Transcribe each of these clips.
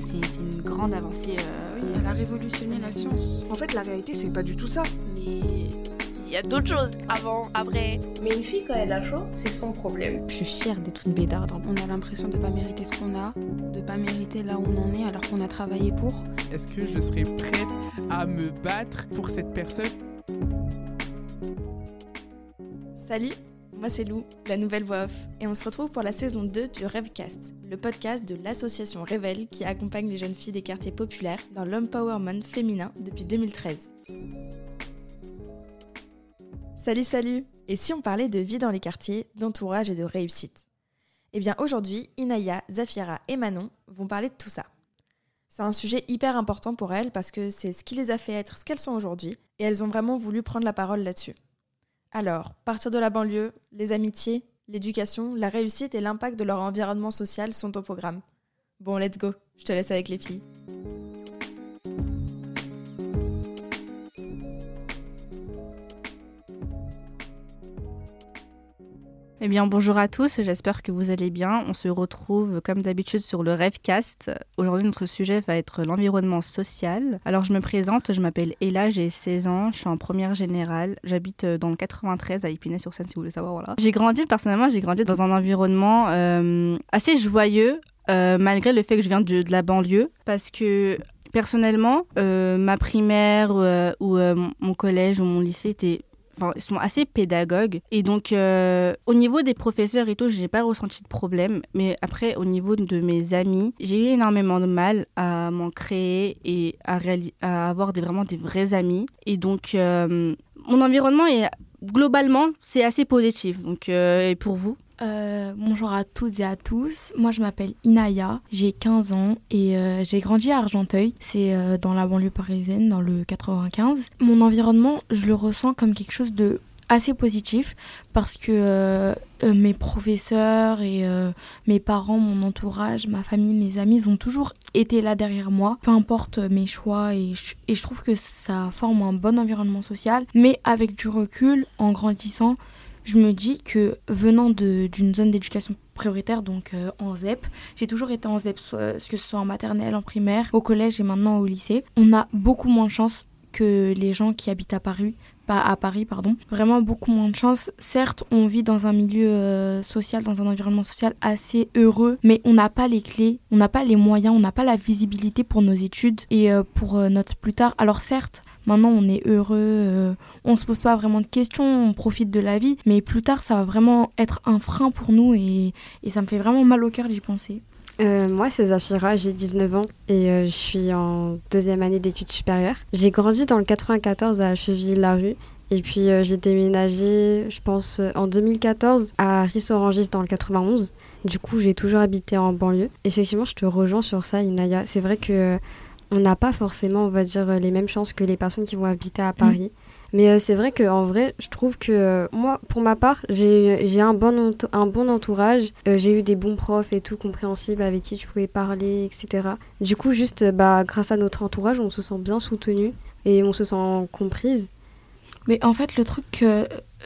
c'est une grande avancée. Euh, oui, elle a révolutionné la science. En fait, la réalité, c'est pas du tout ça. Mais il y a d'autres choses avant, après. Mais une fille, quand elle a chaud, c'est son problème. Je suis fière d'être une bédarde. On a l'impression de pas mériter ce qu'on a, de pas mériter là où on en est alors qu'on a travaillé pour. Est-ce que je serais prête à me battre pour cette personne? Salut moi c'est Lou, la nouvelle voix off, et on se retrouve pour la saison 2 du Rêvecast, le podcast de l'association Révèle qui accompagne les jeunes filles des quartiers populaires dans l'empowerment féminin depuis 2013. Salut salut Et si on parlait de vie dans les quartiers, d'entourage et de réussite? Eh bien aujourd'hui, Inaya, Zafira et Manon vont parler de tout ça. C'est un sujet hyper important pour elles parce que c'est ce qui les a fait être ce qu'elles sont aujourd'hui, et elles ont vraiment voulu prendre la parole là-dessus. Alors, partir de la banlieue, les amitiés, l'éducation, la réussite et l'impact de leur environnement social sont au programme. Bon, let's go, je te laisse avec les filles. Eh bien, bonjour à tous, j'espère que vous allez bien. On se retrouve comme d'habitude sur le Rêvecast. Aujourd'hui, notre sujet va être l'environnement social. Alors, je me présente, je m'appelle Ella, j'ai 16 ans, je suis en première générale. J'habite dans le 93 à Épinay-sur-Seine, si vous voulez savoir. Voilà. J'ai grandi, personnellement, j'ai grandi dans un environnement euh, assez joyeux, euh, malgré le fait que je viens de, la banlieue, parce que personnellement, euh, ma primaire ou mon collège ou mon lycée était Enfin, ils sont assez pédagogues. Et donc, euh, au niveau des professeurs et tout, je n'ai pas ressenti de problème. Mais après, au niveau de mes amis, j'ai eu énormément de mal à m'en créer et à, à avoir des, vraiment des vrais amis. Et donc, euh, mon environnement est globalement, c'est assez positif. Donc, euh, et pour vous? Euh, bonjour à toutes et à tous. Moi, je m'appelle Inaya, j'ai 15 ans et euh, j'ai grandi à Argenteuil. C'est euh, dans la banlieue parisienne, dans le 95. Mon environnement, je le ressens comme quelque chose de assez positif parce que mes professeurs et mes parents, mon entourage, ma famille, mes amis ont toujours été là derrière moi, peu importe mes choix et je trouve que ça forme un bon environnement social. Mais avec du recul, en grandissant, je me dis que venant d'une zone d'éducation prioritaire, donc euh, en ZEP, j'ai toujours été en ZEP, que ce soit en maternelle, en primaire, au collège et maintenant au lycée, on a beaucoup moins de chance que les gens qui habitent à Paris, à Paris, pardon. Vraiment beaucoup moins de chance. Certes, on vit dans un milieu euh, social, dans un environnement social assez heureux, mais on n'a pas les clés, on n'a pas les moyens, on n'a pas la visibilité pour nos études et euh, pour notre plus tard. Alors certes, Maintenant, on est heureux, euh, on se pose pas vraiment de questions, on profite de la vie, mais plus tard, ça va vraiment être un frein pour nous et, ça me fait vraiment mal au cœur d'y penser. Euh, moi, c'est Zafira, j'ai 19 ans et euh, je suis en deuxième année d'études supérieures. J'ai grandi dans le 94 à Cheville-la-Rue et puis j'ai déménagé, je pense, en 2014 à Rissorangis dans le 91. Du coup, j'ai toujours habité en banlieue. Effectivement, je te rejoins sur ça, Inaya. C'est vrai que on n'a pas forcément, on va dire, les mêmes chances que les personnes qui vont habiter à Paris. Mm. Mais euh, c'est vrai qu'en vrai, je trouve que euh, moi, pour ma part, j'ai un bon, un bon entourage. Euh, j'ai eu des bons profs et tout, compréhensibles, avec qui tu pouvais parler, etc. Du coup, juste bah, grâce à notre entourage, on se sent bien soutenu et on se sent comprise. Mais en fait, le truc,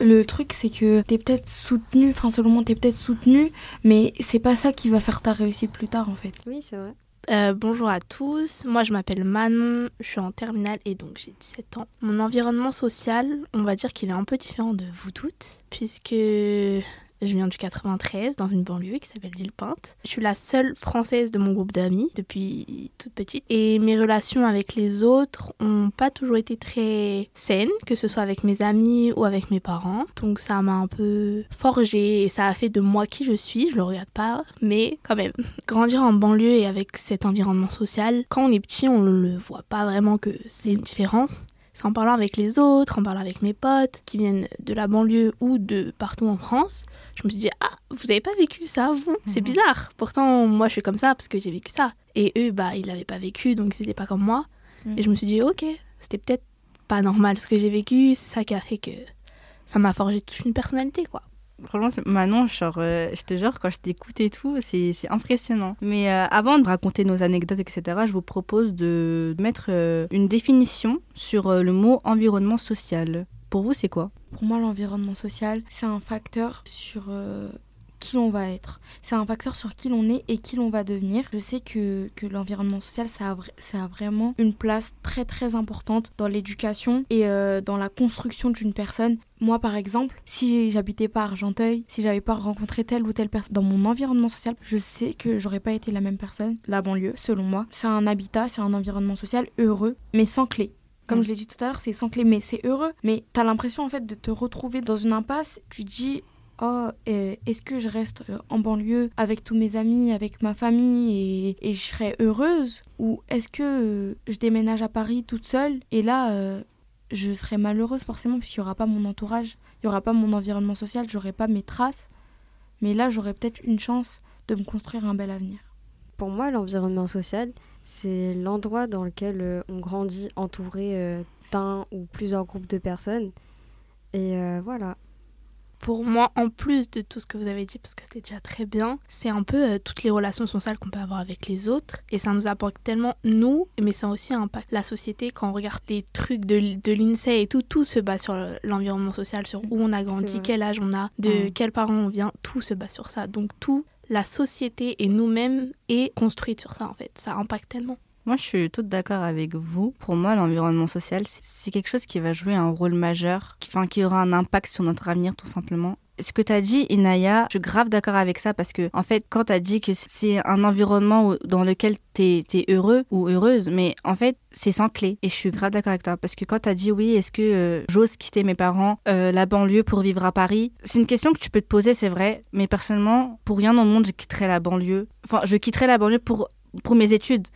le truc c'est que tu es peut-être soutenu, enfin, selon moi, tu es peut-être soutenu, mais c'est pas ça qui va faire ta réussite plus tard, en fait. Oui, c'est vrai. Euh, bonjour à tous, moi je m'appelle Manon, je suis en terminale et donc j'ai 17 ans. Mon environnement social, on va dire qu'il est un peu différent de vous toutes, puisque je viens du 93, dans une banlieue qui s'appelle Villepinte. Je suis la seule française de mon groupe d'amis depuis toute petite. Et mes relations avec les autres n'ont pas toujours été très saines, que ce soit avec mes amis ou avec mes parents. Donc ça m'a un peu forgé et ça a fait de moi qui je suis. Je le regarde pas, mais quand même. Grandir en banlieue et avec cet environnement social, quand on est petit, on ne le voit pas vraiment que c'est une différence. C'est en parlant avec les autres, en parlant avec mes potes qui viennent de la banlieue ou de partout en France, je me suis dit, ah, vous n'avez pas vécu ça, vous? C'est mhm. bizarre. Pourtant, moi, je suis comme ça parce que j'ai vécu ça. Et eux, bah, ils l'avaient pas vécu, donc ils n'étaient pas comme moi. Et je me suis dit, ok, c'était peut-être pas normal ce que j'ai vécu, c'est ça qui a fait que ça m'a forgé toute une personnalité, quoi. Franchement, Manon, genre, euh, je te jure, quand je t'écoute et tout, c'est impressionnant. Mais euh, avant de raconter nos anecdotes, etc., je vous propose de mettre euh, une définition sur le mot environnement social. Pour vous, c'est quoi? Pour moi, l'environnement social, c'est un facteur sur qui l'on va être. C'est un facteur sur qui l'on est et qui l'on va devenir. Je sais que, que l'environnement social, ça a, ça a vraiment une place très très importante dans l'éducation et euh, dans la construction d'une personne. Moi, par exemple, si j'habitais pas à Argenteuil, si j'avais pas rencontré telle ou telle personne dans mon environnement social, je sais que j'aurais pas été la même personne. La banlieue, selon moi, c'est un habitat, c'est un environnement social heureux, mais sans clé. Comme Mm. je l'ai dit tout à l'heure, c'est sans clé, mais c'est heureux. Mais t'as l'impression en fait de te retrouver dans une impasse. Tu dis, oh, est-ce que je reste euh, en banlieue avec tous mes amis, avec ma famille et, je serai heureuse? Ou est-ce que euh, je déménage à Paris toute seule et là, euh, je serai malheureuse forcément parce qu'il n'y aura pas mon entourage, il n'y aura pas mon environnement social, j'aurai pas mes traces. Mais là, j'aurai peut-être une chance de me construire un bel avenir. Pour moi, l'environnement social, c'est l'endroit dans lequel on grandit entouré d'un ou plusieurs groupes de personnes. Et voilà. Pour moi, en plus de tout ce que vous avez dit, parce que c'était déjà très bien, c'est un peu euh, toutes les relations sociales qu'on peut avoir avec les autres. Et ça nous apporte tellement nous, mais ça aussi impacte la société. Quand on regarde les trucs de, l'INSEE et tout, tout se base sur le- l'environnement social, sur où on a grandi, quel âge on a, de quels parents on vient, tout se base sur ça. Donc tout, la société et nous-mêmes est construite sur ça en fait. Ça impacte tellement. Moi, je suis toute d'accord avec vous. Pour moi, l'environnement social, c'est- quelque chose qui va jouer un rôle majeur, qui, enfin, qui aura un impact sur notre avenir, tout simplement. Ce que tu as dit, Inaya, je suis grave d'accord avec ça parce que, en fait, quand tu as dit que c'est un environnement dans lequel tu es, heureux ou heureuse, mais en fait, c'est sans clé. Et je suis grave d'accord avec toi parce que quand tu as dit, oui, est-ce que euh, j'ose quitter mes parents, euh, la banlieue pour vivre à Paris, c'est une question que tu peux te poser, c'est vrai, mais personnellement, pour rien au monde, je quitterais la banlieue. Enfin, je quitterais la banlieue pour, pour mes études.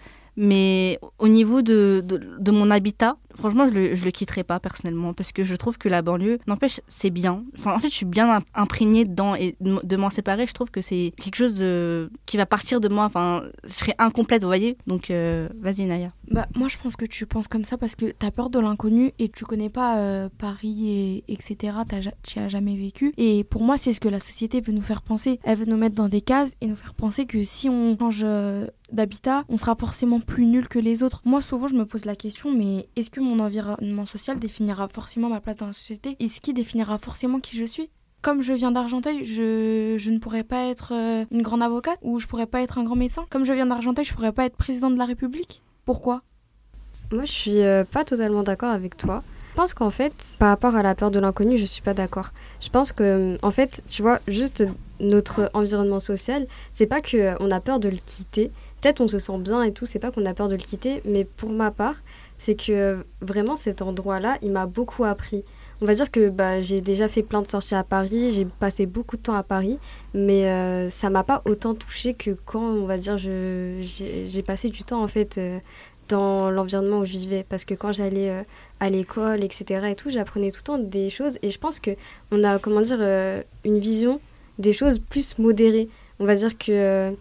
Mais au niveau de, de, mon habitat, franchement, je le, le quitterai pas personnellement parce que je trouve que la banlieue, n'empêche, c'est bien. Enfin, en fait, je suis bien im- imprégnée dedans et de, m'en séparer, je trouve que c'est quelque chose de, qui va partir de moi. Enfin, je serai incomplète, vous voyez. Donc, euh, vas-y, Naya. Bah, moi, je pense que tu penses comme ça parce que tu as peur de l'inconnu et tu connais pas euh, Paris, et, etc. Tu as jamais vécu. Et pour moi, c'est ce que la société veut nous faire penser. Elle veut nous mettre dans des cases et nous faire penser que si on change euh, d'habitat, on sera forcément plus nul que les autres. Moi, souvent, je me pose la question, mais est-ce que mon environnement social définira forcément ma place dans la société? Est-ce qui définira forcément qui je suis? Comme je viens d'Argenteuil, je, ne pourrais pas être euh, une grande avocate ou je pourrais pas être un grand médecin. Comme je viens d'Argenteuil, je pourrais pas être président de la République. Pourquoi? Moi, je suis euh, pas totalement d'accord avec toi. Je pense qu'en fait, par rapport à la peur de l'inconnu, je suis pas d'accord. Je pense que, en fait, tu vois, juste notre environnement social, c'est pas que euh, on a peur de le quitter. Peut-être on se sent bien et tout, c'est pas qu'on a peur de le quitter, mais pour ma part, c'est que euh, vraiment cet endroit-là, il m'a beaucoup appris. On va dire que bah, j'ai déjà fait plein de sorties à Paris, j'ai passé beaucoup de temps à Paris, mais euh, ça m'a pas autant touché que quand, on va dire, j'ai passé du temps en fait euh, dans l'environnement où je vivais. Parce que quand j'allais à l'école, etc. et tout, j'apprenais tout le temps des choses. Et je pense que on a, comment dire, une vision des choses plus modérée. On va dire que,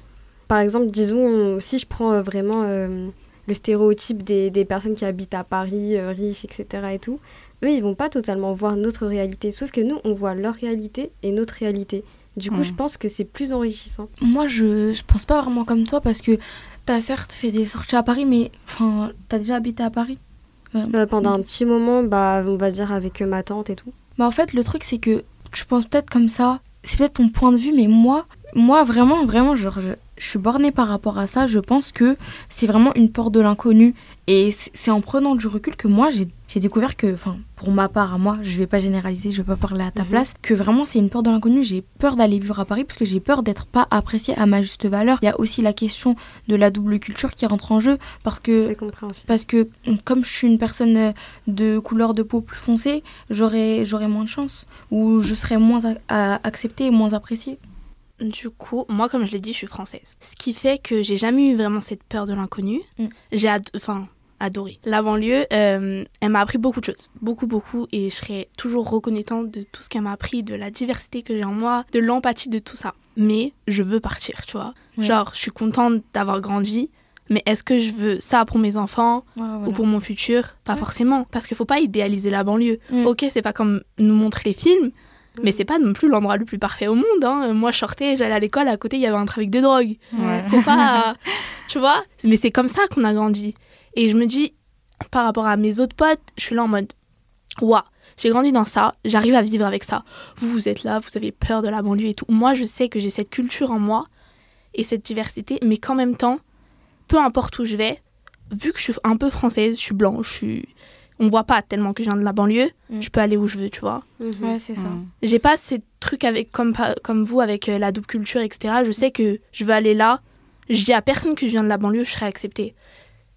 par exemple, disons, si je prends euh, vraiment euh, le stéréotype des, des personnes qui habitent à Paris, euh, riches, etc. et tout, eux, ils vont pas totalement voir notre réalité. Sauf que nous, on voit leur réalité et notre réalité. Du coup, je pense que c'est plus enrichissant. Moi, je, je pense pas vraiment comme toi parce que t'as certes fait des sorties à Paris, mais enfin, t'as déjà habité à Paris? Euh, pendant un petit moment, bah, on va dire avec ma tante et tout. Bah en fait, le truc c'est que tu penses peut-être comme ça, c'est peut-être ton point de vue, mais moi, moi vraiment, vraiment, genre, je, je suis bornée par rapport à ça. Je pense que c'est vraiment une peur de l'inconnu. Et c'est en prenant du recul que moi, j'ai découvert que, enfin, pour ma part, à moi, je vais pas généraliser, je vais pas parler à ta Mhm. place, que vraiment c'est une peur de l'inconnu. J'ai peur d'aller vivre à Paris parce que j'ai peur d'être pas appréciée à ma juste valeur. Il y a aussi la question de la double culture qui rentre en jeu parce que parce que comme je suis une personne euh, de couleur de peau plus foncée, j'aurais moins de chance ou je serais moins acceptée et moins appréciée. Du coup, moi, comme je l'ai dit, je suis française. Ce qui fait que j'ai jamais eu vraiment cette peur de l'inconnu. Mm. J'ai ad- adoré. La banlieue, euh, elle m'a appris beaucoup de choses. Beaucoup, beaucoup. Et je serai toujours reconnaissante de tout ce qu'elle m'a appris, de la diversité que j'ai en moi, de l'empathie, de tout ça. Mais je veux partir, tu vois. Ouais. Genre, je suis contente d'avoir grandi. Mais est-ce que je veux ça pour mes enfants ou pour mon futur? Pas Ouais. forcément. Parce qu'il faut pas idéaliser la banlieue. Mm. Ok, c'est pas comme nous montrer les films. Mais c'est pas non plus l'endroit le plus parfait au monde. hein. Moi, je sortais, j'allais à l'école, à côté, il y avait un trafic de drogue. Ouais. Faut pas. tu vois? Mais c'est comme ça qu'on a grandi. Et je me dis, par rapport à mes autres potes, je suis là en mode, waouh, J'ai grandi dans ça, j'arrive à vivre avec ça. Vous, vous êtes là, vous avez peur de la banlieue et tout. Moi, je sais que j'ai cette culture en moi et cette diversité, mais qu'en même temps, peu importe où je vais, vu que je suis un peu française, je suis blanche, je suis... on voit pas tellement que je viens de la banlieue, Mm. je peux aller où je veux, tu vois. Mhm. Ouais, c'est ça. Mm. J'ai pas ces trucs avec, comme, comme vous avec euh, la double culture, etc. Je sais que je veux aller là. Je dis à personne que je viens de la banlieue, je serai acceptée.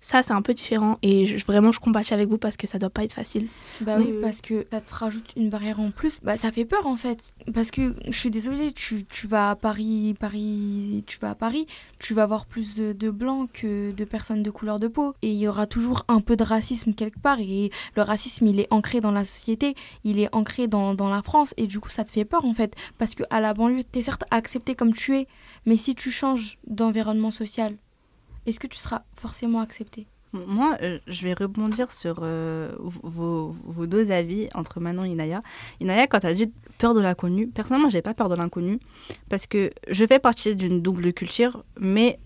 Ça, c'est un peu différent et je- vraiment, je compatis avec vous parce que ça doit pas être facile. Bah oui, parce que ça te rajoute une barrière en plus. Bah ça fait peur en fait. Parce que je suis désolée, tu, tu vas à Paris, Paris, tu vas à Paris, tu vas voir plus de, de blancs que de personnes de couleur de peau. Et il y aura toujours un peu de racisme quelque part. Et le racisme, il est ancré dans la société, il est ancré dans, dans la France. Et du coup, ça te fait peur en fait. Parce que à la banlieue, t'es certes accepté comme tu es, mais si tu changes d'environnement social, est-ce que tu seras forcément accepté Moi, euh, je vais rebondir sur euh, vos, deux avis entre Manon et Inaya. Inaya, quand tu as dit peur de l'inconnu, personnellement, j'ai pas peur de l'inconnu parce que je fais partie d'une double culture, mais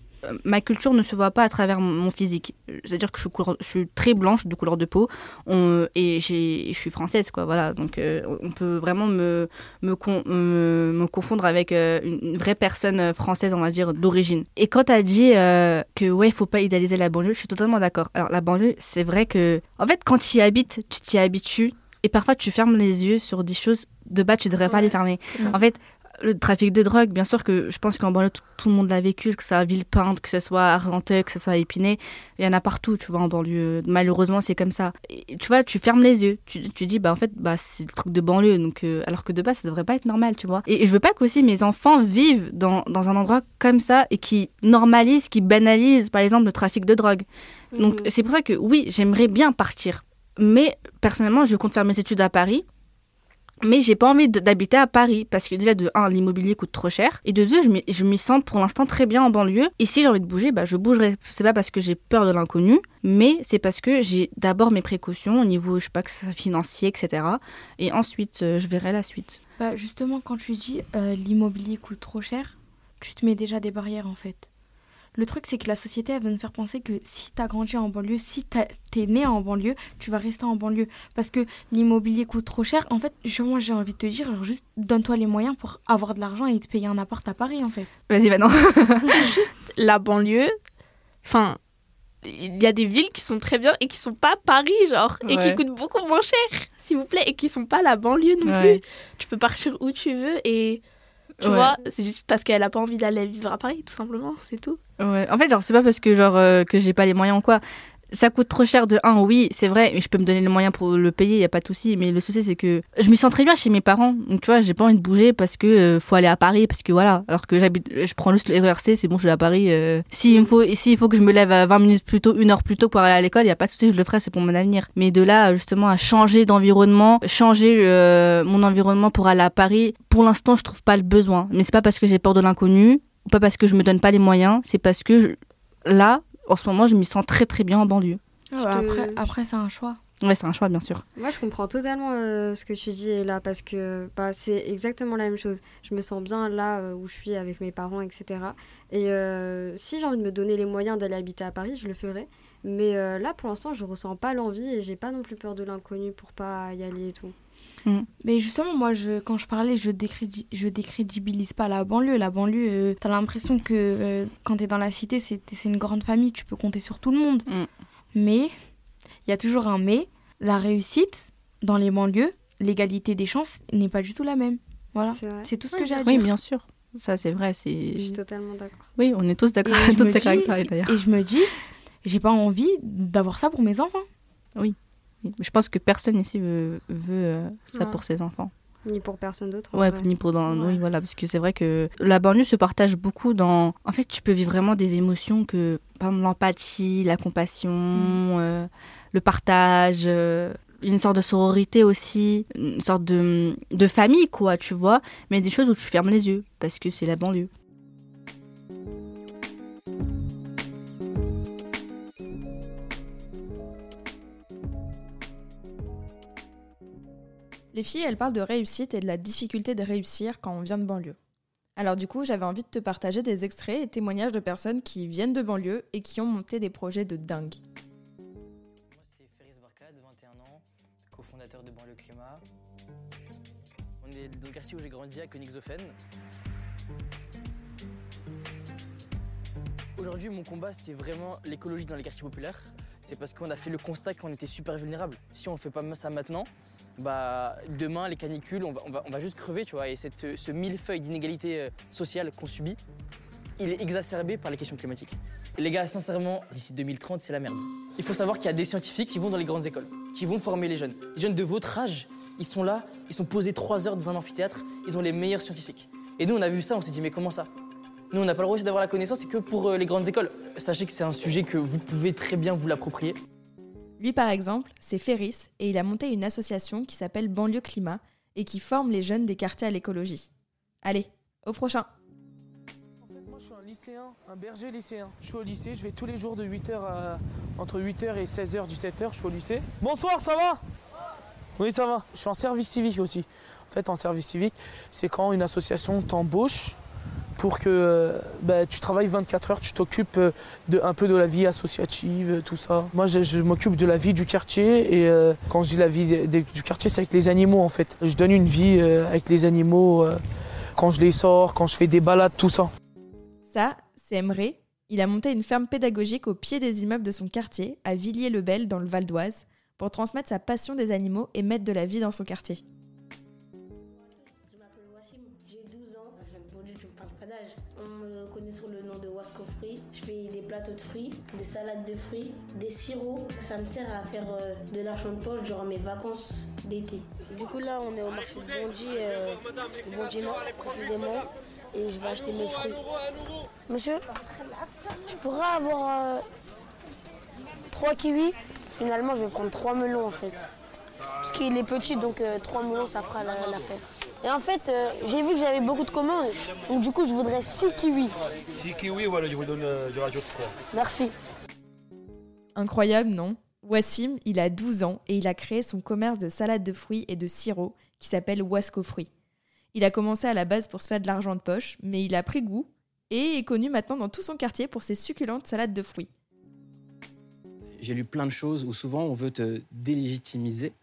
ma culture ne se voit pas à travers mon- physique. C'est-à-dire que je suis, couleur- je suis très blanche de couleur de peau on- et je suis française, quoi. Voilà, donc euh, on peut vraiment me, me, con- me, me confondre avec euh, une, vraie personne française, on va dire, d'origine. Et quand tu as dit euh, que ouais, faut pas idéaliser la banlieue, je suis totalement d'accord. Alors la banlieue, c'est vrai que, en fait, quand tu y habites, tu t'y habitues et parfois tu fermes les yeux sur des choses de bas, tu devrais pas les fermer. Ouais. En fait, le trafic de drogue, bien sûr que je pense qu'en banlieue, tout, tout le monde l'a vécu, que ce soit à Villepinte, que ce soit à Argenteuil, que ce soit à Épinay. Il y en a partout, tu vois, en banlieue. Malheureusement, c'est comme ça. Et, tu vois, tu fermes les yeux. Tu, tu dis, bah en fait, bah, c'est le truc de banlieue. Donc, euh, alors que de base, ça devrait pas être normal, tu vois. Et, et je veux pas qu'aussi mes enfants vivent dans, dans un endroit comme ça et qui normalisent, qui banalisent, par exemple, le trafic de drogue. Donc, Mhm. c'est pour ça que oui, j'aimerais bien partir. Mais personnellement, je compte faire mes études à Paris. Mais j'ai pas envie d'habiter à Paris parce que déjà de un l'immobilier coûte trop cher et de deux je m'y- sens pour l'instant très bien en banlieue et si j'ai envie de bouger bah je bougerai c'est pas parce que j'ai peur de l'inconnu mais c'est parce que j'ai d'abord mes précautions au niveau je sais pas que financier etc et ensuite euh, je verrai la suite Bah justement, quand tu dis euh, l'immobilier coûte trop cher, tu te mets déjà des barrières en fait. Le truc, c'est que la société, elle veut nous faire penser que si t'as grandi en banlieue, si t'as- t'es né en banlieue, tu vas rester en banlieue. Parce que l'immobilier coûte trop cher. En fait, moi, j'ai envie de te dire, genre, juste donne-toi les moyens pour avoir de l'argent et te payer un appart à Paris, en fait. vas-y maintenant Juste la banlieue, enfin, il y a des villes qui sont très bien et qui sont pas Paris, genre, et qui coûtent beaucoup moins cher, s'il vous plaît, et qui sont pas la banlieue non Ouais. plus. Tu peux partir où tu veux et. Tu Ouais. vois, c'est juste parce qu'elle a pas envie d'aller vivre à Paris, tout simplement, c'est tout. Ouais. En fait, genre, c'est pas parce que genre euh, que j'ai pas les moyens ou quoi. Ça coûte trop cher de un, oui, c'est vrai, je peux me donner les moyens pour le payer, y a pas de souci. Mais le souci, c'est que je me sens très bien chez mes parents. Donc, tu vois, j'ai pas envie de bouger parce que euh, faut aller à Paris, parce que voilà. Alors que j'habite, je prends juste le RERC, c'est bon, je suis à Paris. euh. S'il faut, et s'il faut que je me lève à 20 minutes plus tôt, une heure plus tôt pour aller à l'école, y a pas de souci, je le ferai, c'est pour mon avenir. Mais de là, justement, à changer d'environnement, changer euh, mon environnement pour aller à Paris, pour l'instant, je trouve pas le besoin. Mais c'est pas parce que j'ai peur de l'inconnu, ou pas parce que je me donne pas les moyens, c'est parce que je- là, en ce moment, je m'y sens très très bien en banlieue. Te- Après, après c'est un choix. Ouais, c'est un choix, bien sûr. Moi, je comprends totalement euh, ce que tu dis là parce que bah, c'est exactement la même chose. Je me sens bien là euh, où je suis avec mes parents, etc. Et euh, si j'ai envie de me donner les moyens d'aller habiter à Paris, je le ferai. Mais euh, là, pour l'instant, je ressens pas l'envie et j'ai pas non plus peur de l'inconnu pour pas y aller et tout. Mais justement, moi, je, quand je parlais, je, décrédi- je décrédibilise pas la banlieue. La banlieue, euh, t'as l'impression que euh, quand t'es dans la cité, c'est c'est une grande famille, tu peux compter sur tout le monde. Mm. Mais, il y a toujours un mais, la réussite dans les banlieues, l'égalité des chances n'est pas du tout la même. Voilà. C'est tout ce que j'ai à Oui, dire. bien sûr. Ça, c'est vrai. Je C'est... suis totalement d'accord. Oui, on est tous d'accord, avec ça, d'ailleurs. Et je me dis, j'ai pas envie d'avoir ça pour mes enfants. Je pense que personne ici veut, veut euh, ça Non. pour ses enfants. Ni pour personne d'autre. Ouais, ni pour dans... Ouais. Oui, voilà, parce que c'est vrai que la banlieue se partage beaucoup dans... En fait, tu peux vivre vraiment des émotions que, par exemple, l'empathie, la compassion, euh, le partage, euh, une sorte de sororité aussi, une sorte de, de famille, quoi, tu vois. Mais des choses où tu fermes les yeux, parce que c'est la banlieue. Les filles, elles parlent de réussite et de la difficulté de réussir quand on vient de banlieue. Alors du coup, j'avais envie de te partager des extraits et témoignages de personnes qui viennent de banlieue et qui ont monté des projets de dingue. Moi, c'est Ferris Barkad, 21 ans, cofondateur fondateur de Banlieue Climat. On est dans le quartier où j'ai grandi à Königshofen. Aujourd'hui, mon combat, c'est vraiment l'écologie dans les quartiers populaires. C'est parce qu'on a fait le constat qu'on était super vulnérable. Si on ne fait pas ça maintenant, bah, demain, les canicules, on va, juste crever, tu vois. Et cette, ce millefeuille d'inégalités euh, sociales qu'on subit, il est exacerbé par les questions climatiques. Les gars, sincèrement, d'ici 2030, c'est la merde. Il faut savoir qu'il y a des scientifiques qui vont dans les grandes écoles, qui vont former les jeunes. Les jeunes de votre âge, ils sont là, ils sont posés trois heures dans un amphithéâtre, ils ont les meilleurs scientifiques. Et nous, on a vu ça, on s'est dit, mais comment ça? Nous, on n'a pas le droit d'avoir la connaissance, c'est que pour euh, les grandes écoles. Sachez que c'est un sujet que vous pouvez très bien vous l'approprier. Lui, par exemple, c'est Ferris et il a monté une association qui s'appelle Banlieue Climat et qui forme les jeunes des quartiers à l'écologie. Allez, au prochain Moi, je suis un lycéen, un berger lycéen. Je suis au lycée, je vais tous les jours de 8h à... entre 8h et 16h, 17h, je suis au lycée. Bonsoir, ça va? Oui, ça va. Je suis en service civique aussi. En fait, en service civique, c'est quand une association t'embauche pour que euh, bah, tu travailles 24 heures, tu t'occupes euh, un peu de la vie associative, euh, tout ça. Moi, je, m'occupe de la vie du quartier et quand je dis la vie du quartier, c'est avec les animaux en fait. Je donne une vie avec les animaux quand je les sors, quand je fais des balades, tout ça. Ça, c'est Emre. Il a monté une ferme pédagogique au pied des immeubles de son quartier, à Villiers-le-Bel, dans le Val d'Oise, pour transmettre sa passion des animaux et mettre de la vie dans son quartier. De fruits, des salades de fruits, des sirops. Ça me sert à faire euh, de l'argent de poche durant mes vacances d'été. Du coup, là, on est au marché euh, de Bondy Nord précisément. Et je vais acheter mes fruits. Monsieur, je pourrais avoir 3 kiwis. Finalement, je vais prendre 3 melons en fait. Parce qu'il est petit, donc 3 melons, ça fera la- l'affaire. Et en fait, euh, j'ai vu que j'avais beaucoup de commandes. Donc du coup, je voudrais 6 kiwis. Si kiwi, voilà, je vous donne, euh, je rajoute 3. Merci. Incroyable, non? Wassim, il a 12 ans et il a créé son commerce de salade de fruits et de sirop qui s'appelle Wasco Fruits. Il a commencé à la base pour se faire de l'argent de poche, mais il a pris goût et est connu maintenant dans tout son quartier pour ses succulentes salades de fruits. J'ai lu plein de choses où souvent on veut te délégitimiser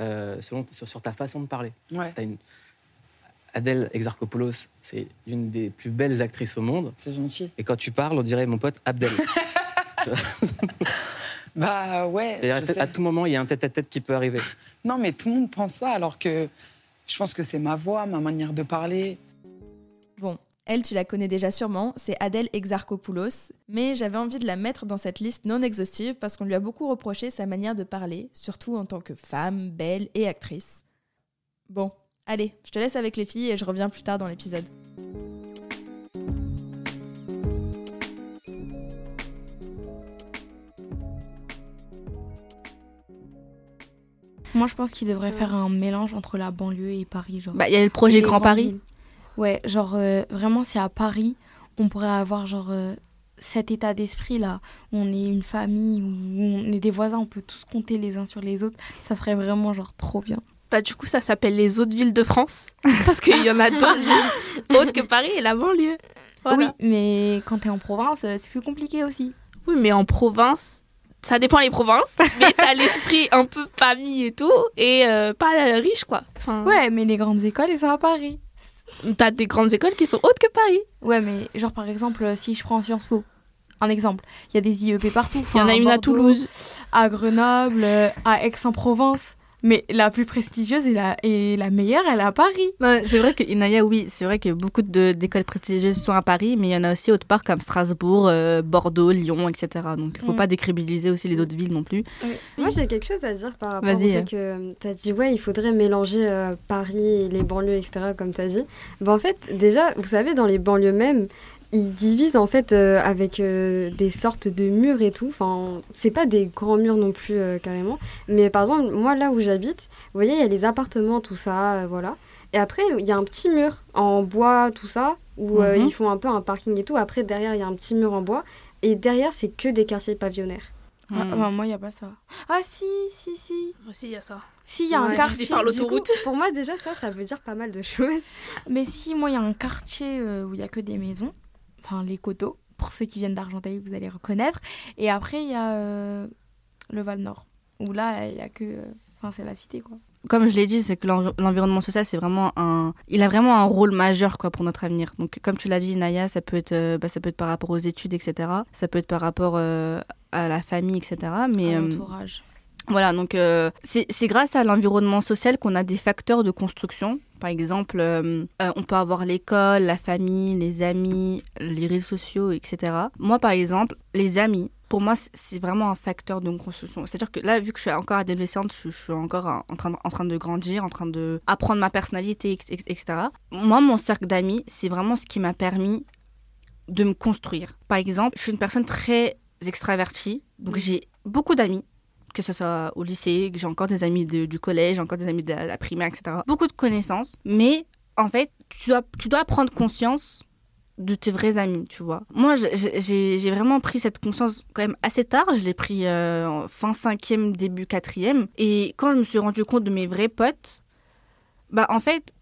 euh, selon, sur, sur ta façon de parler. Ouais. Une... Adèle Exarchopoulos, c'est l'une des plus belles actrices au monde. C'est gentil. Et quand tu parles, on dirait mon pote Abdel. Bah ouais. Et à, je sais. à tout moment, il y a un tête-à-tête qui peut arriver. Non, mais tout le monde pense ça, alors que je pense que c'est ma voix, ma manière de parler. Bon, elle, tu la connais déjà sûrement, c'est Adèle Exarchopoulos, mais j'avais envie de la mettre dans cette liste non exhaustive parce qu'on lui a beaucoup reproché sa manière de parler, surtout en tant que femme, belle et actrice. Bon, allez, je te laisse avec les filles et je reviens plus tard dans l'épisode. Moi, je pense qu'il devrait faire un mélange entre la banlieue et Paris. Genre. Bah, il y a le projet Les Grand Paris. villes. Ouais, genre, euh, vraiment, c'est à Paris, on pourrait avoir, genre, euh, cet état d'esprit là, où on est une famille, où on est des voisins, on peut tous compter les uns sur les autres. Ça serait vraiment, genre, trop bien. Bah, du coup, ça s'appelle les autres villes de France. Parce qu'il y en a d'autres autres que Paris et la banlieue. Voilà. Oui, mais quand t'es en province, euh, c'est plus compliqué aussi. Oui, mais en province, ça dépend les provinces. mais t'as l'esprit un peu famille et tout, et euh, pas riche, quoi. Enfin, Ouais, mais les grandes écoles, elles sont à Paris. T'as des grandes écoles qui sont autres que Paris. Ouais, mais genre, par exemple, euh, si je prends Sciences Po, un exemple, il y a des IEP partout. Il y en a une à Toulouse. À Grenoble, à Aix-en-Provence. Mais la plus prestigieuse et la, et la meilleure, elle est à Paris. Ouais, c'est vrai que Inaya, oui, c'est vrai que beaucoup de- d'écoles prestigieuses sont à Paris, mais il y en a aussi autre part comme Strasbourg, euh, Bordeaux, Lyon, etc. Donc il faut Mm. pas décrédibiliser aussi les autres villes non plus. Moi, j'ai quelque chose à dire par rapport au Vas-y. fait que tu as dit, ouais, il faudrait mélanger euh, Paris et les banlieues, etc., comme tu as dit. Ben, en fait, déjà, vous savez, dans les banlieues même, ils divisent en fait euh, avec euh, des sortes de murs et tout. Enfin, c'est pas des grands murs non plus, euh, carrément. Mais par exemple, moi, là où j'habite, vous voyez, il y a les appartements, tout ça, euh, voilà. Et après, il y a un petit mur en bois, tout ça, où euh, Mhm. ils font un peu un parking et tout. Après, derrière, il y a un petit mur en bois. Et derrière, c'est que des quartiers pavillonnaires. Ah, bah, moi, il n'y a pas ça. Ah, si, si, si. Moi aussi, il y a ça. Si, il y a un quartier. par l'autoroute. coup, pour moi, déjà, ça, ça veut dire pas mal de choses. Mais si, moi, il y a un quartier euh, où il n'y a que des maisons, enfin les coteaux. Pour ceux qui viennent d'Argenteuil, vous allez reconnaître. Et après, il y a euh, le Val Nord, où là, il n'y a que. euh, Enfin, c'est la cité, quoi. Comme je l'ai dit, c'est que l'envi- l'environnement social, c'est vraiment un. Il a vraiment un rôle majeur quoi, pour notre avenir. Donc, comme tu l'as dit, Naya, ça peut, être, euh, bah, ça peut être par rapport aux études, etc. Ça peut être par rapport euh, à la famille, etc. Mais, À l'entourage. Voilà, donc euh, c'est grâce à l'environnement social qu'on a des facteurs de construction. Par exemple, euh, euh, on peut avoir l'école, la famille, les amis, les réseaux sociaux, etc. Moi, par exemple, les amis, pour moi, c'est- vraiment un facteur de construction. C'est-à-dire que là, vu que je suis encore adolescente, je, suis encore en train, de, en train de grandir, en train de apprendre ma personnalité, etc. etc. Moi, mon cercle d'amis, c'est vraiment ce qui m'a permis de me construire. Par exemple, je suis une personne très extravertie, donc j'ai beaucoup d'amis que ce soit au lycée, que j'ai encore des amis de- du collège, encore des amis de la, primaire, etc. Beaucoup de connaissances, mais en fait, tu dois, tu dois prendre conscience de tes vrais amis, tu vois. Moi, j'ai vraiment pris cette conscience quand même assez tard. Je l'ai pris euh, en fin cinquième, début quatrième. Et quand je me suis rendu compte de mes vrais potes, bah en fait,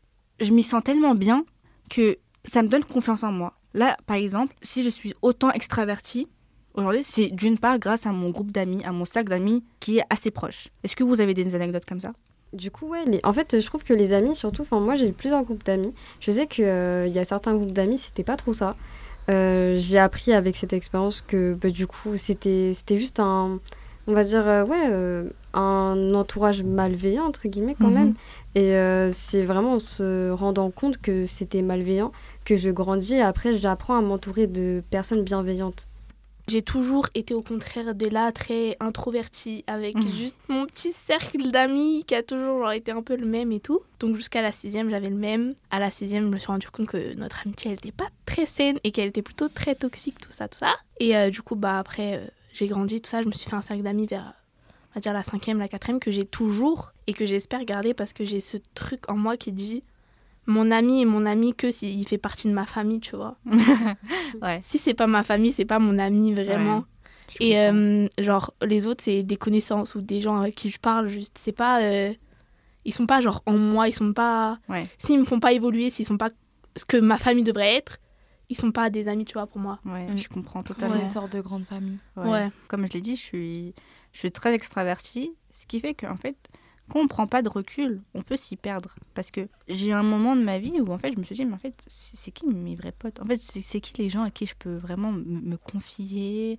je m'y sens tellement bien que ça me donne confiance en moi. Là, par exemple, si je suis autant extravertie, aujourd'hui, c'est d'une part grâce à mon groupe d'amis, à mon cercle d'amis qui est assez proche. Est-ce que vous avez des anecdotes comme ça? Du coup, ouais, les- en fait, je trouve que les amis, surtout, enfin, moi j'ai eu plusieurs groupes d'amis. Je sais qu'il y a certains groupes d'amis, c'était pas trop ça. Euh, j'ai appris avec cette expérience que bah, du coup, c'était c'était juste un, on va dire, euh, ouais, euh, un entourage malveillant, entre guillemets, quand Mhm. même. Et euh, c'est vraiment en se rendant compte que c'était malveillant que je grandis. Et après, j'apprends à m'entourer de personnes bienveillantes. J'ai toujours été au contraire de là très introvertie avec Mhm. juste mon petit cercle d'amis qui a toujours genre, été un peu le même et tout. Donc jusqu'à la sixième j'avais le même. À la sixième je me suis rendu compte que notre amitié elle était pas très saine et qu'elle était plutôt très toxique tout ça tout ça. Et euh, du coup bah après euh, j'ai grandi tout ça je me suis fait un cercle d'amis vers on va dire la cinquième la quatrième que j'ai toujours et que j'espère garder parce que j'ai ce truc en moi qui dit mon ami est mon ami que s'il fait partie de ma famille tu vois. Ouais. Si c'est pas ma famille, c'est pas mon ami vraiment. Ouais, je Et euh, genre les autres c'est des connaissances ou des gens avec qui je parle juste. C'est pas euh, ils sont pas genre en moi, ils sont pas Ouais. s'ils me font pas évoluer, s'ils sont pas ce que ma famille devrait être, ils sont pas des amis tu vois pour moi. Ouais, Mm. je comprends C'est totalement. une sorte de grande famille. Ouais. Ouais. Comme je l'ai dit, je suis, je suis très extravertie, ce qui fait qu'en fait, quand on prend pas de recul, on peut s'y perdre. Parce que j'ai un moment de ma vie où en fait, je me suis dit, mais en fait, c'est qui mes vrais potes? En fait, c'est qui les gens à qui je peux vraiment me confier,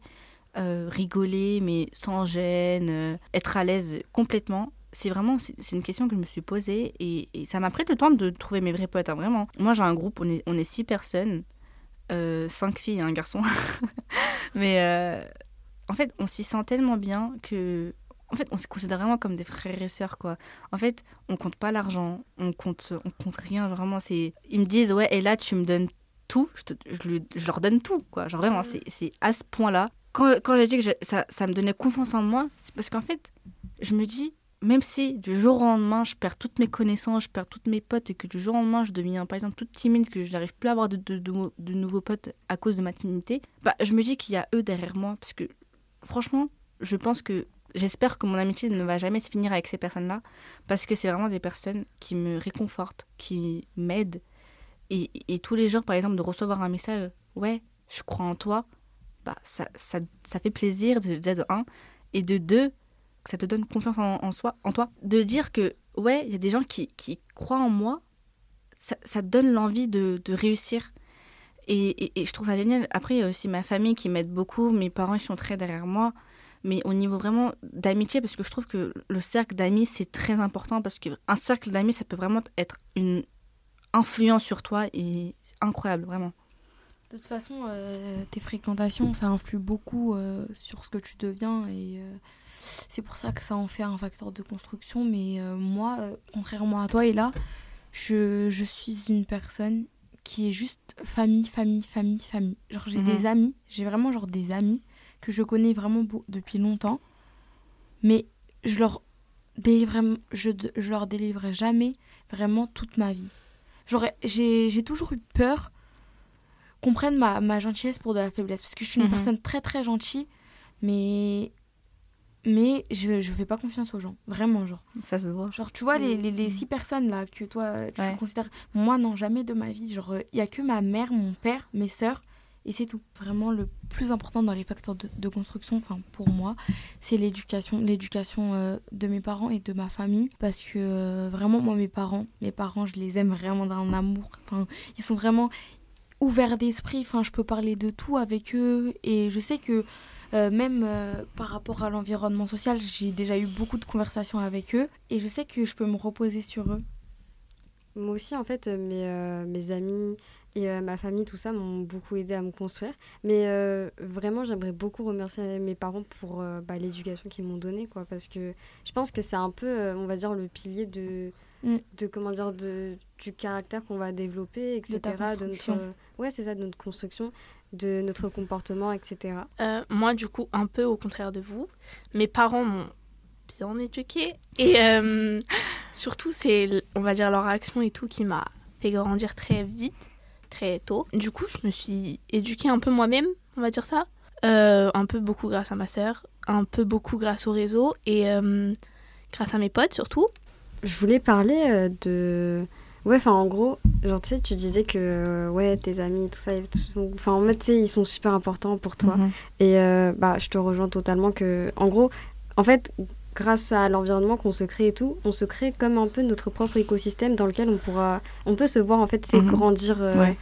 euh, rigoler, mais sans gêne, euh, être à l'aise complètement? C'est vraiment c'est une question que je me suis posée et, ça m'a pris le temps de trouver mes vrais potes hein, vraiment moi j'ai un groupe on est on est six personnes euh, cinq filles et un garçon mais en fait, on s'y sent tellement bien que. En fait, on se considère vraiment comme des frères et sœurs, quoi. En fait, on compte pas l'argent, on compte, on compte rien, vraiment. C'est, ils me disent, ouais, et là, tu me donnes tout, je, te- je lui- je leur donne tout, quoi. Genre vraiment, c'est, c'est à ce point-là. Quand, quand j'ai dit que je- ça, ça me donnait confiance en moi, c'est parce qu'en fait, je me dis, même si du jour au lendemain, je perds toutes mes connaissances, je perds toutes mes potes, et que du jour au lendemain, je deviens, par exemple, toute timide, que je n'arrive plus à avoir de, de, de- de nouveaux potes à cause de ma timidité, bah, je me dis qu'il y a eux derrière moi, parce que franchement, je pense que j'espère que mon amitié ne va jamais se finir avec ces personnes-là parce que c'est vraiment des personnes qui me réconfortent, qui m'aident. Et, et tous les jours, par exemple, de recevoir un message, ouais, je crois en toi, bah, ça, ça, ça fait plaisir déjà de un, et de deux, que ça te donne confiance en, soi, en toi. De dire que, ouais, il y a des gens qui, qui croient en moi, ça, ça donne l'envie de, de réussir. Et, et- et je trouve ça génial. Après, il y a aussi ma famille qui m'aide beaucoup. Mes parents, ils sont très derrière moi. Mais au niveau vraiment d'amitié, parce que je trouve que le cercle d'amis, c'est très important. Parce qu'un cercle d'amis, ça peut vraiment être une influence sur toi. Et c'est incroyable, vraiment. De toute façon, euh, tes fréquentations, ça influe beaucoup euh, sur ce que tu deviens et euh, c'est pour ça que ça en fait un facteur de construction. Mais moi, contrairement à toi, et là, je, je suis une personne qui est juste famille, famille, famille, famille. Genre, j'ai Mhm. des amis, j'ai vraiment genre des amis que je connais vraiment depuis longtemps, mais je leur délivre, je, je leur délivre jamais vraiment toute ma vie. J'aurais- J'ai toujours eu peur qu'on prenne ma, ma gentillesse pour de la faiblesse. Parce que je suis une Mhm. personne très très gentille, mais, mais je, je fais pas confiance aux gens. Vraiment, genre. Ça se voit. Genre, tu vois, les, les, les six personnes là que toi, tu Ouais. considères. Moi, non, jamais de ma vie. Genre, il y a que ma mère, mon père, mes sœurs Et c'est. Vraiment, le plus important dans les facteurs de, construction, enfin pour moi, c'est l'éducation. L'éducation euh, de mes parents et de ma famille. Parce que euh, vraiment, moi, mes parents, mes parents, je les aime vraiment d'un amour. Enfin, ils sont vraiment ouverts d'esprit. Enfin, je peux parler de tout avec eux. Et je sais que euh, même par rapport à l'environnement social, j'ai déjà eu beaucoup de conversations avec eux. Et je sais que je peux me reposer sur eux. Moi aussi, en fait, mes, mes amis et euh, ma famille, tout ça, m'ont beaucoup aidé à me construire. Mais euh, vraiment, j'aimerais beaucoup remercier mes parents pour euh, bah, l'éducation qu'ils m'ont donnée, quoi. Parce que je pense que c'est un peu, euh, on va dire, le pilier de, Mm. de comment dire, de, du caractère qu'on va développer, etc. ta de notre, ouais, c'est ça, de notre construction, de notre comportement, etc. Euh, moi, du coup, un peu au contraire de vous, mes parents m'ont bien éduquée. Et euh, surtout, c'est, on va dire, leur action et tout qui m'a fait grandir très vite, très tôt. Du coup, je me suis éduquée un peu moi-même, on va dire ça. Euh, un peu beaucoup grâce à ma sœur, un peu beaucoup grâce au réseau et euh, grâce à mes potes surtout. Je voulais parler euh, de. Ouais, enfin, en gros, genre, tu sais, tu disais que, ouais, tes amis, tout ça, enfin, en fait, tu sais, ils sont super importants pour toi. Mhm. Et, euh, bah, je te rejoins totalement que, en gros, en fait, grâce à l'environnement qu'on se crée et tout, on se crée comme un peu notre propre écosystème dans lequel on pourra, on peut se voir, en fait, c'est Mhm. grandir euh, Ouais.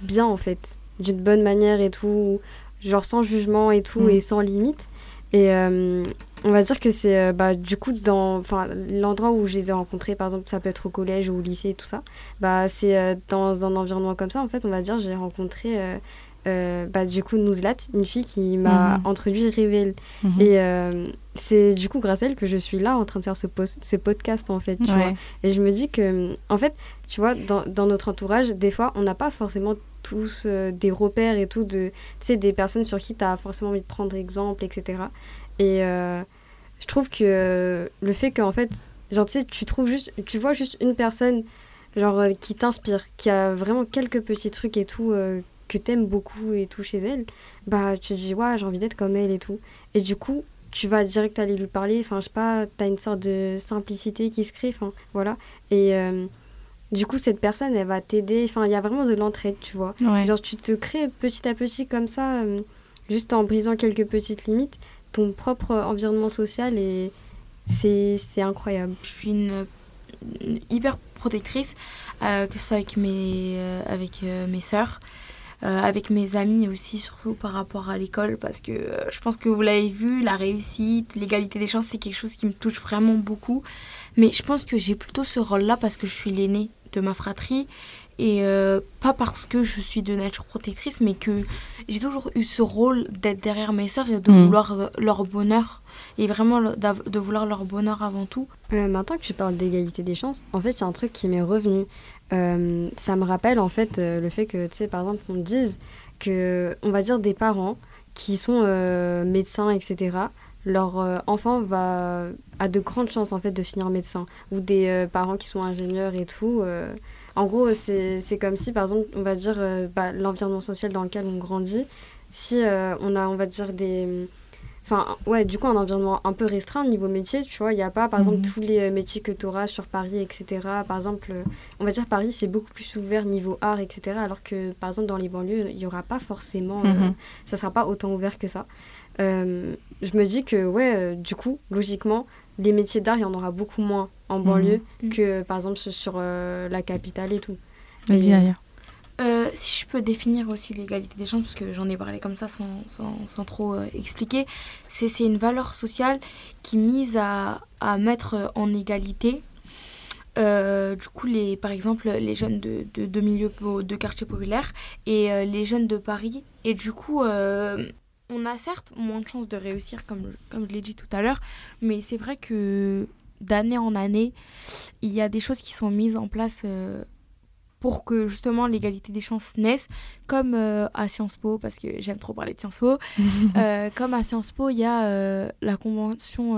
bien, en fait, d'une bonne manière et tout, genre sans jugement et tout, Mhm. et sans limite. Et euh, on va dire que c'est euh, bah, du coup dans enfin l'endroit où je les ai rencontrés par exemple ça peut être au collège ou au lycée tout ça bah c'est dans un environnement comme ça en fait on va dire j'ai rencontré euh, bah, du coup Nouzlat une fille qui m'a Mhm. introduit Révèle Mhm. et euh, c'est du coup grâce à elle que je suis là en train de faire ce, ce podcast en fait tu Ouais. vois et je me dis que en fait tu vois dans, dans notre entourage des fois on n'a pas forcément tous euh, des repères et tout de des personnes sur qui tu as forcément envie de prendre exemple etc et je trouve que le fait qu'en fait, genre, tu sais, tu trouves juste, tu vois juste une personne, genre, qui t'inspire, qui a vraiment quelques petits trucs et tout, que t'aimes beaucoup et tout chez elle, bah, tu te dis, ouais, j'ai envie d'être comme elle et tout. Et du coup, tu vas direct aller lui parler, enfin, je sais pas, t'as une sorte de simplicité qui se crée, enfin, voilà. Et euh, du coup, cette personne, elle va t'aider, enfin, il y a vraiment de l'entraide, tu vois. Ouais. Genre, tu te crées petit à petit comme ça, euh, juste en brisant quelques petites limites, ton propre environnement social et c'est incroyable. Je suis une, hyper protectrice, euh, que ce soit avec mes, euh, avec, euh, mes sœurs, avec mes amis aussi, surtout par rapport à l'école, parce que euh, je pense que vous l'avez vu, la réussite, l'égalité des chances, c'est quelque chose qui me touche vraiment beaucoup. Mais je pense que j'ai plutôt ce rôle-là parce que je suis l'aînée de ma fratrie. Et euh, pas parce que je suis de nature protectrice, mais que j'ai toujours eu ce rôle d'être derrière mes sœurs et de Mhm. vouloir euh, leur bonheur. Et vraiment de vouloir leur bonheur avant tout. Euh, maintenant que tu parles d'égalité des chances, en fait, il y a un truc qui m'est revenu. Euh, ça me rappelle en fait euh, le fait que, tu sais, par exemple, on dise que, on va dire, des parents qui sont euh, médecins, etc., leur enfant va a de grandes chances en fait de finir médecin ou des parents qui sont ingénieurs et tout en gros c'est comme si par exemple on va dire bah, l'environnement social dans lequel on grandit si on a on va dire des Enfin, ouais, du coup, un environnement un peu restreint au niveau métier, tu vois. Il n'y a pas, par exemple, Mhm. tous les euh, métiers que tu auras sur Paris, etc. Par exemple, euh, on va dire Paris, c'est beaucoup plus ouvert niveau art, etc. Alors que, par exemple, dans les banlieues, il n'y aura pas forcément. euh, Mhm. ça sera pas autant ouvert que ça. Euh, je me dis que, ouais, euh, du coup, logiquement, les métiers d'art, il y en aura beaucoup moins en banlieue Mhm. que, par exemple, sur- la capitale et tout. Vas-y. Euh, si je peux définir aussi l'égalité des chances, parce que j'en ai parlé comme ça sans, sans, sans trop euh, expliquer, c'est une valeur sociale qui mise à, à mettre en égalité. euh, du coup, les, par exemple, les jeunes de, de, de de quartiers populaires et les jeunes de Paris. Et du coup, on a certes moins de chances de réussir, comme, comme je l'ai dit tout à l'heure, mais c'est vrai que d'année en année, il y a des choses qui sont mises en place pour que justement l'égalité des chances naisse, comme euh, à Sciences Po, parce que j'aime trop parler de Sciences Po, Euh, comme à Sciences Po, il y a euh, la convention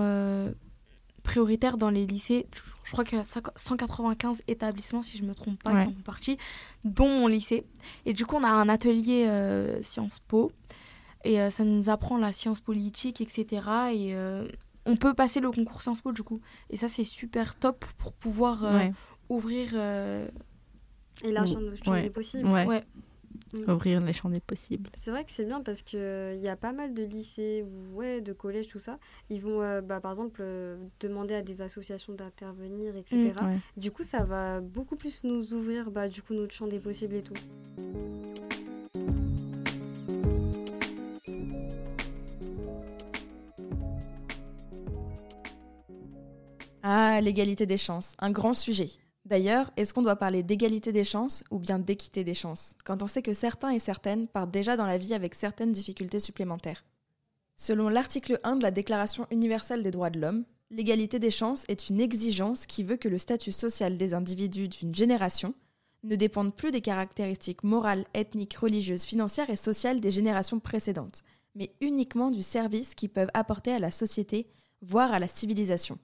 prioritaire dans les lycées. Je- crois qu'il y a cinq- 195 établissements, si je ne me trompe pas, Ouais. qui en font partie, dont mon lycée. Et du coup, on a un atelier Sciences Po, et ça nous apprend la science politique, etc. Et on peut passer le concours Sciences Po, du coup. Et ça, c'est super top pour pouvoir Ouais. ouvrir... euh, Élargir notre champ Ouais. des possibles. Ouais. Ouais. Ouvrir les champs des possibles. C'est vrai que c'est bien parce qu'il il y a pas mal de lycées, ou ouais, de collèges, tout ça. Ils vont, euh, bah, par exemple, euh, demander à des associations d'intervenir, etc. Mm, ouais. Du coup, ça va beaucoup plus nous ouvrir bah, du coup, notre champ des possibles et tout. Ah, l'égalité des chances, un grand sujet. D'ailleurs, est-ce qu'on doit parler d'égalité des chances ou bien d'équité des chances, quand on sait que certains et certaines partent déjà dans la vie avec certaines difficultés supplémentaires Selon l'article 1 de la Déclaration universelle des droits de l'homme, l'égalité des chances est une exigence qui veut que le statut social des individus d'une génération ne dépende plus des caractéristiques morales, ethniques, religieuses, financières et sociales des générations précédentes, mais uniquement du service qu'ils peuvent apporter à la société, voire à la civilisation.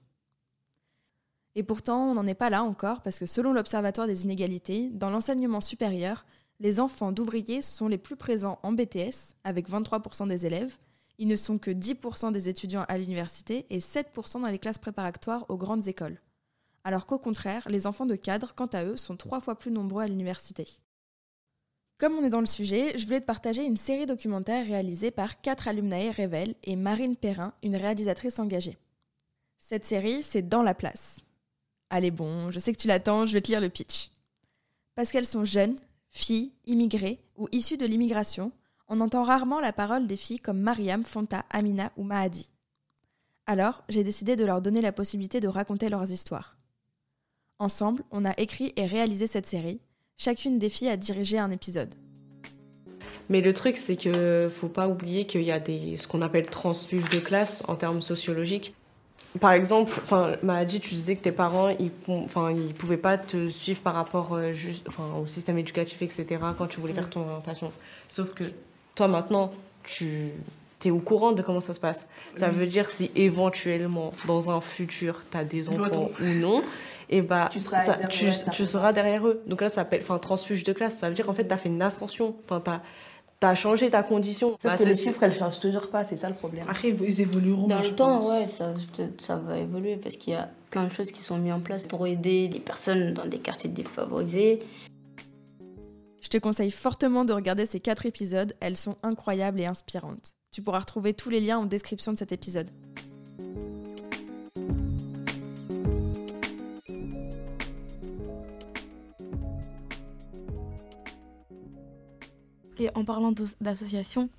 Et pourtant, on n'en est pas là encore parce que selon l'Observatoire des inégalités, dans l'enseignement supérieur, les enfants d'ouvriers sont les plus présents en BTS, avec 23% des élèves. Ils ne sont que 10% des étudiants à l'université et 7% dans les classes préparatoires aux grandes écoles. Alors qu'au contraire, les enfants de cadre, quant à eux, sont trois fois plus nombreux à l'université. Comme on est dans le sujet, je voulais te partager une série documentaire réalisée par quatre alumnae Revel et Marine Perrin, une réalisatrice engagée. Cette série, c'est Dans la place. Allez bon, je sais que tu l'attends, je vais te lire le pitch. Parce qu'elles sont jeunes, filles, immigrées ou issues de l'immigration, on entend rarement la parole des filles comme Mariam, Fonta, Amina ou Mahadi. Alors, j'ai décidé de leur donner la possibilité de raconter leurs histoires. Ensemble, on a écrit et réalisé cette série. Chacune des filles a dirigé un épisode. Mais le truc, c'est que faut pas oublier qu'il y a des, ce qu'on appelle transfuges de classe en termes sociologiques. Par exemple, enfin, tu disais que tes parents, ils, enfin, ils pouvaient pas te suivre par rapport euh, juste, enfin, au système éducatif, etc. quand tu voulais faire ton orientation. Sauf que toi, maintenant, tu es au courant de comment ça se passe. Ça Oui. veut dire si éventuellement, dans un futur, tu as des enfants ou non, et bah, Tu seras ça- derrière tu, ta tu seras derrière eux. Donc là, ça s'appelle transfuge de classe. Ça veut dire qu'en fait, tu as fait une ascension. Enfin, tu as, changé ta condition. Sauf Bah, que les chiffres, elles changent toujours pas, c'est ça le problème. Après, ils évolueront. Dans le temps, pense. ouais, ça, ça va évoluer parce qu'il y a plein de choses qui sont mises en place pour aider les personnes dans des quartiers défavorisés. Je te conseille fortement de regarder ces quatre épisodes, elles sont incroyables et inspirantes. Tu pourras retrouver tous les liens en description de cet épisode. Et en parlant d'association,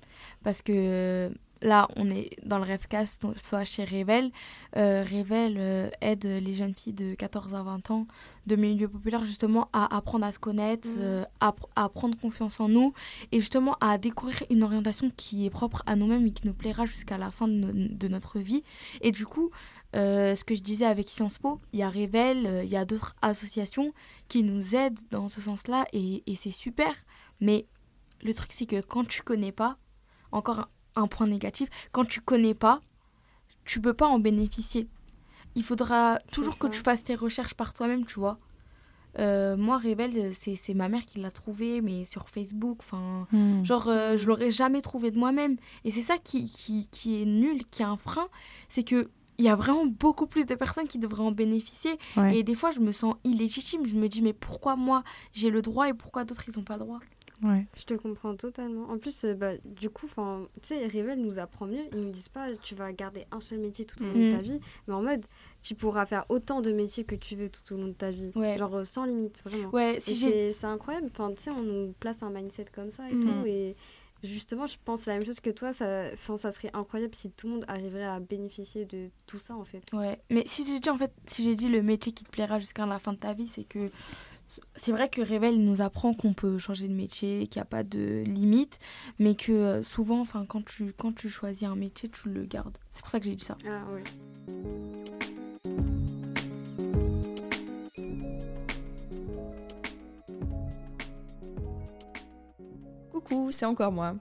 parce que euh, là, on est dans le Rêvecast, soit chez Revel. Euh, Revel euh, aide les jeunes filles de 14 à 20 ans de milieu populaire justement à apprendre à se connaître, euh, à, pr- à prendre confiance en nous et justement à découvrir une orientation qui est propre à nous-mêmes et qui nous plaira jusqu'à la fin de, no- de notre vie. Et du coup, ce que je disais avec Sciences Po, il y a Revel, il y a d'autres associations qui nous aident dans ce sens-là et, et c'est super. Mais le truc, c'est que quand tu connais pas, encore un, un point négatif, quand tu connais pas, tu peux pas en bénéficier. Il faudra toujours que tu fasses tes recherches par toi-même, tu vois. Euh, moi, Revel, c'est c'est ma mère qui l'a trouvé, mais sur Facebook. Enfin, Hmm. genre, euh, je l'aurais jamais trouvé de moi-même. Et c'est ça qui, qui, qui est nul, qui est un frein, c'est que il y a vraiment beaucoup plus de personnes qui devraient en bénéficier. Ouais. Et des fois, je me sens illégitime. Je me dis, mais pourquoi moi j'ai le droit et pourquoi d'autres ils n'ont pas le droit? Ouais. Je te comprends totalement. En plus, euh, bah, du coup, tu sais, Rivel nous apprend mieux. Ils nous disent pas tu vas garder un seul métier tout au long de Mhm. ta vie, mais en mode tu pourras faire autant de métiers que tu veux tout au long de ta vie. Genre euh, sans limite, vraiment. Ouais, si c'est- incroyable. Enfin, tu sais, on nous place un mindset comme ça et Mhm. tout. Et justement, je pense la même chose que toi. Ça, 'fin, ça serait incroyable si tout le monde arriverait à bénéficier de tout ça, en fait. Ouais, mais si j'ai dit en fait, si j'ai dit le métier qui te plaira jusqu'à la fin de ta vie, c'est que c'est vrai que Rével nous apprend qu'on peut changer de métier, qu'il n'y a pas de limite, mais que euh, souvent, enfin, quand tu quand tu choisis un métier, tu le gardes. C'est pour ça que j'ai dit ça. Ah. Coucou, c'est encore moi.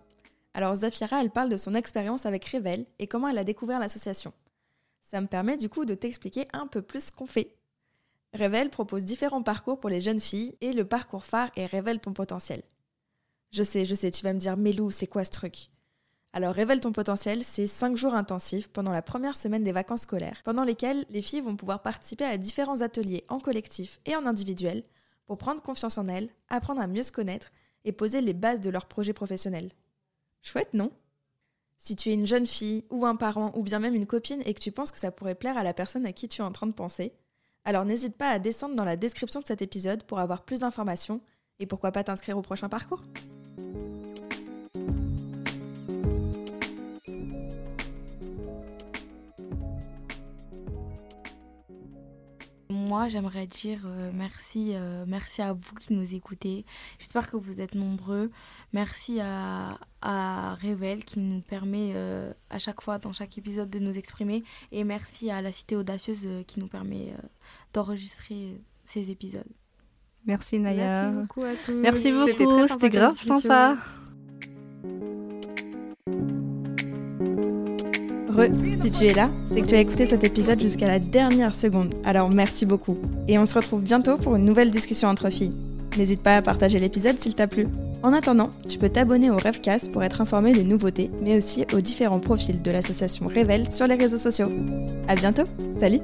Alors Zafira, elle parle de son expérience avec Revel et comment elle a découvert l'association. Ça me permet du coup de t'expliquer un peu plus ce qu'on fait. Revel propose différents parcours pour les jeunes filles et le parcours phare est Révèle ton potentiel. Je sais, je sais, tu vas me dire, Mélou, c'est quoi ce truc? Alors Révèle ton potentiel, c'est 5 jours intensifs pendant la première semaine des vacances scolaires, pendant lesquels les filles vont pouvoir participer à différents ateliers en collectif et en individuel pour prendre confiance en elles, apprendre à mieux se connaître et poser les bases de leur projet professionnel. Chouette, non? Si tu es une jeune fille ou un parent ou bien même une copine et que tu penses que ça pourrait plaire à la personne à qui tu es en train de penser, alors n'hésite pas à descendre dans la description de cet épisode pour avoir plus d'informations et pourquoi pas t'inscrire au prochain parcours. Moi, j'aimerais dire euh, merci, euh, merci à vous qui nous écoutez. J'espère que vous êtes nombreux. Merci à, à Revel qui nous permet euh, à chaque fois, dans chaque épisode, de nous exprimer. Et merci à la Cité Audacieuse qui nous permet d'enregistrer ces épisodes. Merci Naya. Merci beaucoup à tous. Merci beaucoup, c'était grave sympa. Si tu es là, c'est que tu as écouté cet épisode jusqu'à la dernière seconde, alors merci beaucoup. Et on se retrouve bientôt pour une nouvelle discussion entre filles. N'hésite pas à partager l'épisode s'il t'a plu. En attendant, tu peux t'abonner au Revcast pour être informé des nouveautés, mais aussi aux différents profils de l'association Révèle sur les réseaux sociaux. À bientôt, salut